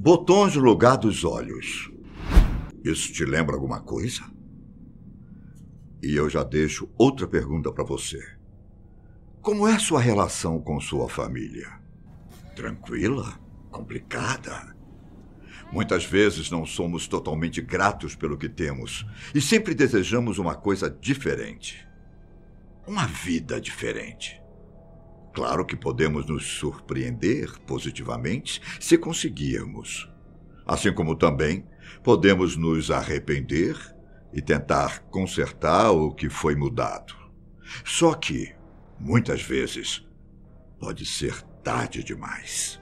Botões no lugar dos olhos. Isso te lembra alguma coisa? E eu já deixo outra pergunta para você. Como é sua relação com sua família? Tranquila? Complicada? Muitas vezes não somos totalmente gratos pelo que temos e sempre desejamos uma coisa diferente. Uma vida diferente. Claro que podemos nos surpreender positivamente se conseguirmos. Assim como também podemos nos arrepender e tentar consertar o que foi mudado. Só que, muitas vezes, pode ser tarde demais.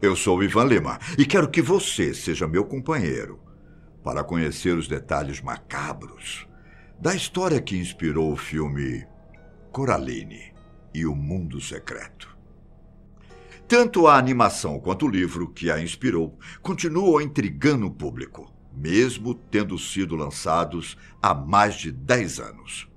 Eu sou Ivan Lima e quero que você seja meu companheiro para conhecer os detalhes macabros da história que inspirou o filme Coraline e o Mundo Secreto. Tanto a animação quanto o livro que a inspirou continuam intrigando o público, mesmo tendo sido lançados há mais de 10 anos.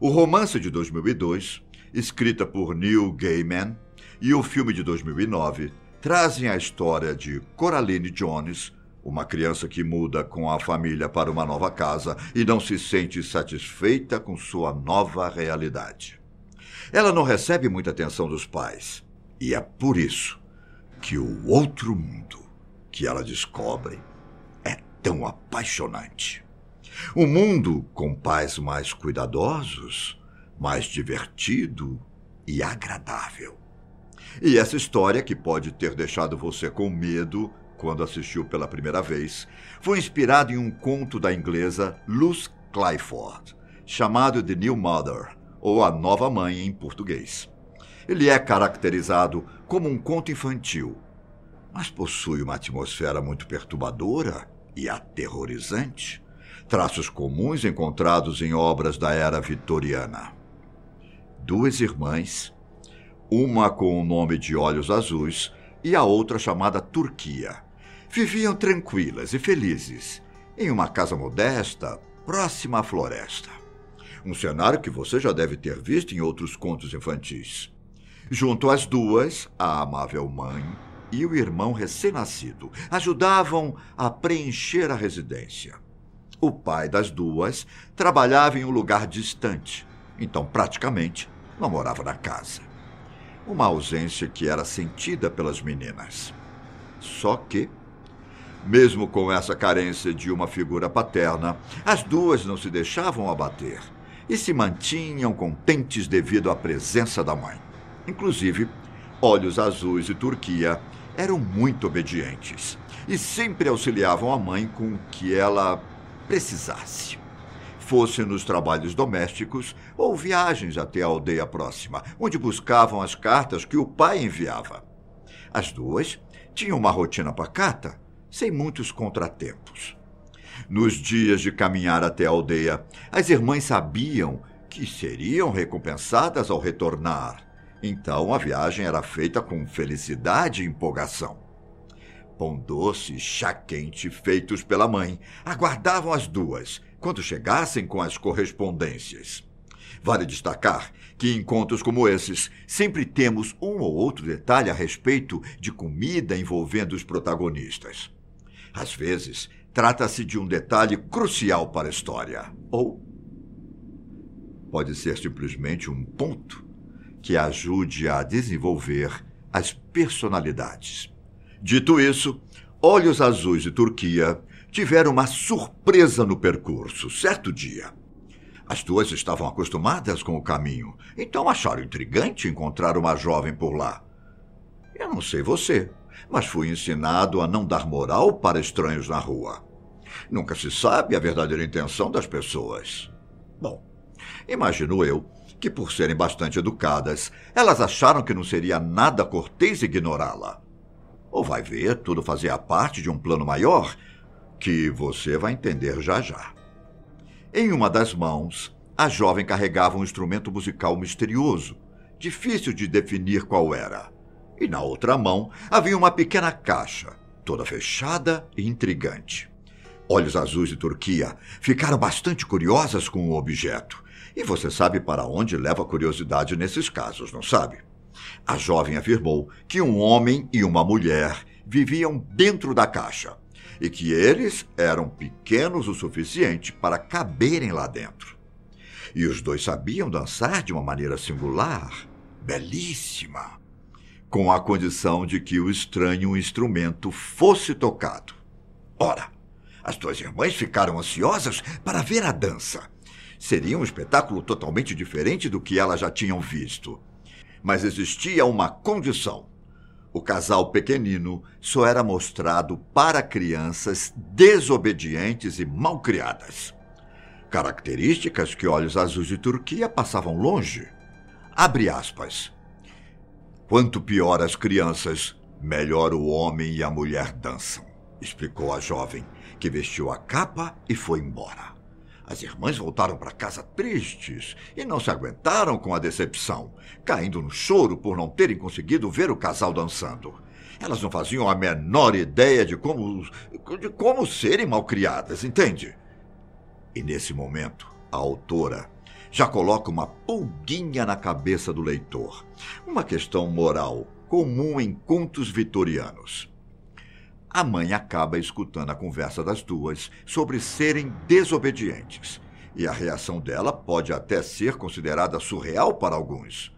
O romance de 2002, escrita por Neil Gaiman, e o filme de 2009 trazem a história de Coraline Jones, uma criança que muda com a família para uma nova casa e não se sente satisfeita com sua nova realidade. Ela não recebe muita atenção dos pais. E é por isso que o outro mundo que ela descobre é tão apaixonante. Um mundo com pais mais cuidadosos, mais divertido e agradável. E essa história, que pode ter deixado você com medo quando assistiu pela primeira vez, foi inspirada em um conto da inglesa Luz Clifford, chamado The New Mother, ou A Nova Mãe em português. Ele é caracterizado como um conto infantil, mas possui uma atmosfera muito perturbadora e aterrorizante, traços comuns encontrados em obras da era vitoriana. Duas irmãs, uma com o nome de Olhos Azuis e a outra chamada Turquia, viviam tranquilas e felizes em uma casa modesta próxima à floresta. Um cenário que você já deve ter visto em outros contos infantis. Junto às duas, a amável mãe e o irmão recém-nascido ajudavam a preencher a residência. O pai das duas trabalhava em um lugar distante, então praticamente não morava na casa. Uma ausência que era sentida pelas meninas. Só que, mesmo com essa carência de uma figura paterna, as duas não se deixavam abater e se mantinham contentes devido à presença da mãe. Inclusive, Olhos Azuis e Turquia eram muito obedientes e sempre auxiliavam a mãe com o que ela precisasse. Fosse nos trabalhos domésticos ou viagens até a aldeia próxima, onde buscavam as cartas que o pai enviava. As duas tinham uma rotina pacata, sem muitos contratempos. Nos dias de caminhar até a aldeia, as irmãs sabiam que seriam recompensadas ao retornar. Então a viagem era feita com felicidade e empolgação. Pão doce e chá quente feitos pela mãe aguardavam as duas quando chegassem com as correspondências. Vale destacar que em encontros como esses sempre temos um ou outro detalhe a respeito de comida envolvendo os protagonistas. Às vezes, Trata-se de um detalhe crucial para a história. Ou pode ser simplesmente um ponto que ajude a desenvolver as personalidades. Dito isso, Olhos Azuis e Turquia tiveram uma surpresa no percurso, certo dia. As duas estavam acostumadas com o caminho, então acharam intrigante encontrar uma jovem por lá. Eu não sei você, mas fui ensinado a não dar moral para estranhos na rua. Nunca se sabe a verdadeira intenção das pessoas. Bom, imagino eu que, por serem bastante educadas, elas acharam que não seria nada cortês ignorá-la. Ou vai ver, tudo fazia parte de um plano maior que você vai entender já já. Em uma das mãos, a jovem carregava um instrumento musical misterioso, difícil de definir qual era. E na outra mão havia uma pequena caixa, toda fechada e intrigante. Olhos Azuis e Turquia ficaram bastante curiosas com o objeto. E você sabe para onde leva a curiosidade nesses casos, não sabe? A jovem afirmou que um homem e uma mulher viviam dentro da caixa e que eles eram pequenos o suficiente para caberem lá dentro. E os dois sabiam dançar de uma maneira singular, belíssima, com a condição de que o estranho instrumento fosse tocado. Ora, as duas irmãs ficaram ansiosas para ver a dança. Seria um espetáculo totalmente diferente do que elas já tinham visto. Mas existia uma condição. O casal pequenino só era mostrado para crianças desobedientes e malcriadas. Características que olhos azuis de Turquia passavam longe. Abre aspas. Quanto pior as crianças, melhor o homem e a mulher dançam, explicou a jovem, que vestiu a capa e foi embora. As irmãs voltaram para casa tristes e não se aguentaram com a decepção, caindo no choro por não terem conseguido ver o casal dançando. Elas não faziam a menor ideia de como, de como serem malcriadas, entende? E nesse momento, a autora já coloca uma pulguinha na cabeça do leitor. Uma questão moral comum em contos vitorianos a mãe acaba escutando a conversa das duas sobre serem desobedientes. E a reação dela pode até ser considerada surreal para alguns.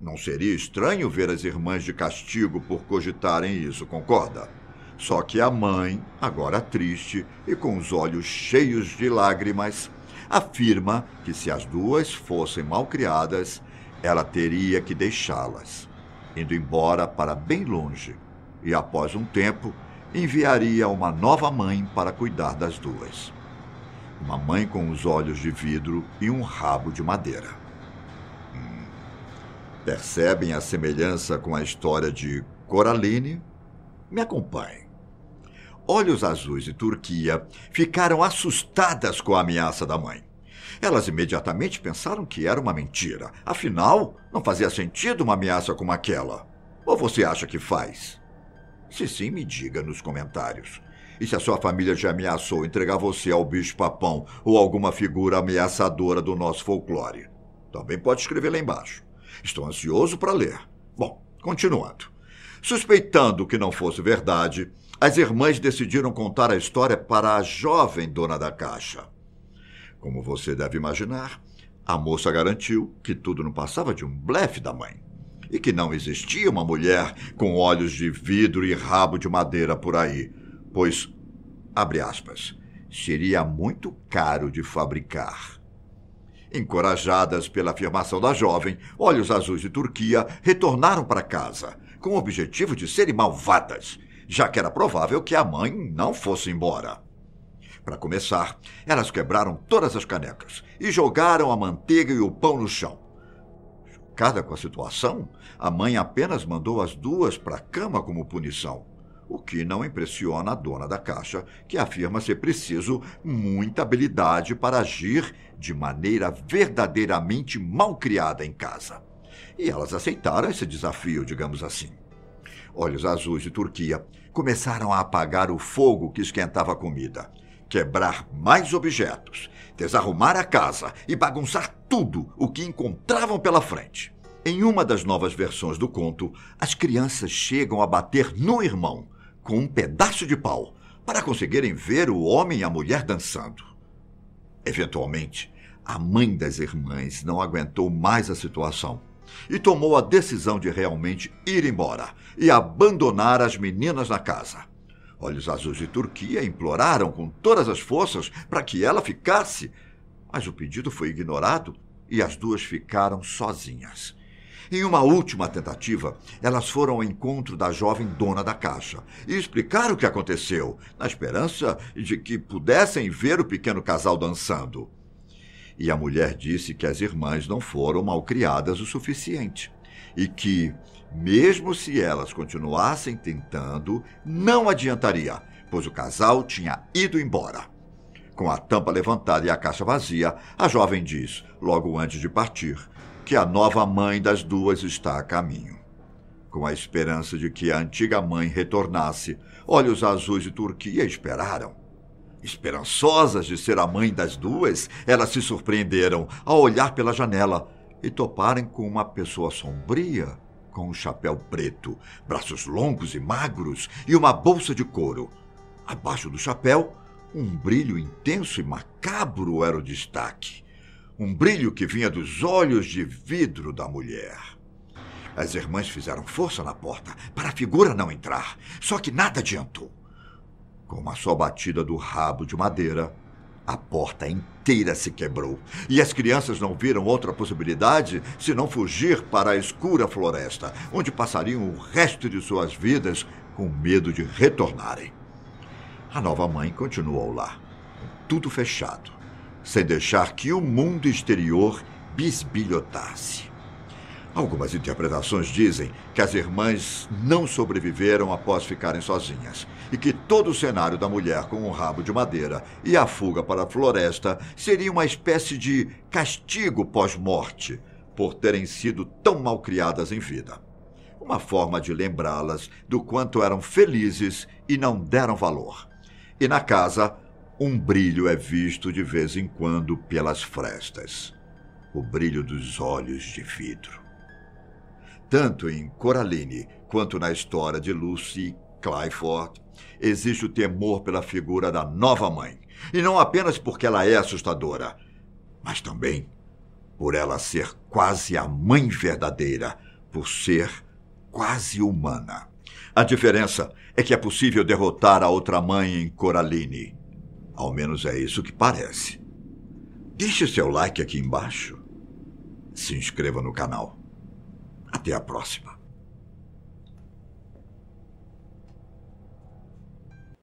Não seria estranho ver as irmãs de castigo por cogitarem isso, concorda? Só que a mãe, agora triste e com os olhos cheios de lágrimas, afirma que se as duas fossem mal criadas, ela teria que deixá-las, indo embora para bem longe. E após um tempo, enviaria uma nova mãe para cuidar das duas. Uma mãe com os olhos de vidro e um rabo de madeira. Hum. Percebem a semelhança com a história de Coraline? Me acompanhem. Olhos Azuis e Turquia ficaram assustadas com a ameaça da mãe. Elas imediatamente pensaram que era uma mentira. Afinal, não fazia sentido uma ameaça como aquela. Ou você acha que faz? Se sim, me diga nos comentários. E se a sua família já ameaçou entregar você ao bicho-papão ou alguma figura ameaçadora do nosso folclore? Também pode escrever lá embaixo. Estou ansioso para ler. Bom, continuando. Suspeitando que não fosse verdade, as irmãs decidiram contar a história para a jovem dona da caixa. Como você deve imaginar, a moça garantiu que tudo não passava de um blefe da mãe e que não existia uma mulher com olhos de vidro e rabo de madeira por aí, pois, abre aspas, seria muito caro de fabricar. Encorajadas pela afirmação da jovem, Olhos Azuis de Turquia retornaram para casa, com o objetivo de serem malvadas, já que era provável que a mãe não fosse embora. Para começar, elas quebraram todas as canecas e jogaram a manteiga e o pão no chão. Chocada com a situação, a mãe apenas mandou as duas para a cama como punição, o que não impressiona a dona da caixa, que afirma ser preciso muita habilidade para agir de maneira verdadeiramente mal criada em casa. E elas aceitaram esse desafio, digamos assim. Olhos azuis de Turquia começaram a apagar o fogo que esquentava a comida, quebrar mais objetos desarrumar a casa e bagunçar tudo o que encontravam pela frente. Em uma das novas versões do conto, as crianças chegam a bater no irmão com um pedaço de pau para conseguirem ver o homem e a mulher dançando. Eventualmente, a mãe das irmãs não aguentou mais a situação e tomou a decisão de realmente ir embora e abandonar as meninas na casa. Olhos Azuis de Turquia imploraram com todas as forças para que ela ficasse, mas o pedido foi ignorado e as duas ficaram sozinhas. Em uma última tentativa, elas foram ao encontro da jovem dona da caixa e explicaram o que aconteceu, na esperança de que pudessem ver o pequeno casal dançando. E a mulher disse que as irmãs não foram malcriadas o suficiente e que, mesmo se elas continuassem tentando, não adiantaria, pois o casal tinha ido embora. Com a tampa levantada e a caixa vazia, a jovem diz, logo antes de partir, que a nova mãe das duas está a caminho. Com a esperança de que a antiga mãe retornasse, olhos azuis de Turquia esperaram. Esperançosas de ser a mãe das duas, elas se surpreenderam ao olhar pela janela e toparem com uma pessoa sombria com um chapéu preto, braços longos e magros e uma bolsa de couro. Abaixo do chapéu, um brilho intenso e macabro era o destaque. Um brilho que vinha dos olhos de vidro da mulher. As irmãs fizeram força na porta para a figura não entrar, só que nada adiantou. Com uma só batida do rabo de madeira, a porta inteira se quebrou e as crianças não viram outra possibilidade senão fugir para a escura floresta, onde passariam o resto de suas vidas com medo de retornarem. A nova mãe continuou lá, tudo fechado, sem deixar que o mundo exterior bisbilhotasse. Algumas interpretações dizem que as irmãs não sobreviveram após ficarem sozinhas e que todo o cenário da mulher com um rabo de madeira e a fuga para a floresta seria uma espécie de castigo pós-morte por terem sido tão mal criadas em vida. Uma forma de lembrá-las do quanto eram felizes e não deram valor. E na casa, um brilho é visto de vez em quando pelas frestas o brilho dos olhos de vidro. Tanto em Coraline quanto na história de Lucy Clifford, existe o temor pela figura da nova mãe. E não apenas porque ela é assustadora, mas também por ela ser quase a mãe verdadeira, por ser quase humana. A diferença é que é possível derrotar a outra mãe em Coraline. Ao menos é isso que parece. Deixe seu like aqui embaixo. Se inscreva no canal. Até a próxima.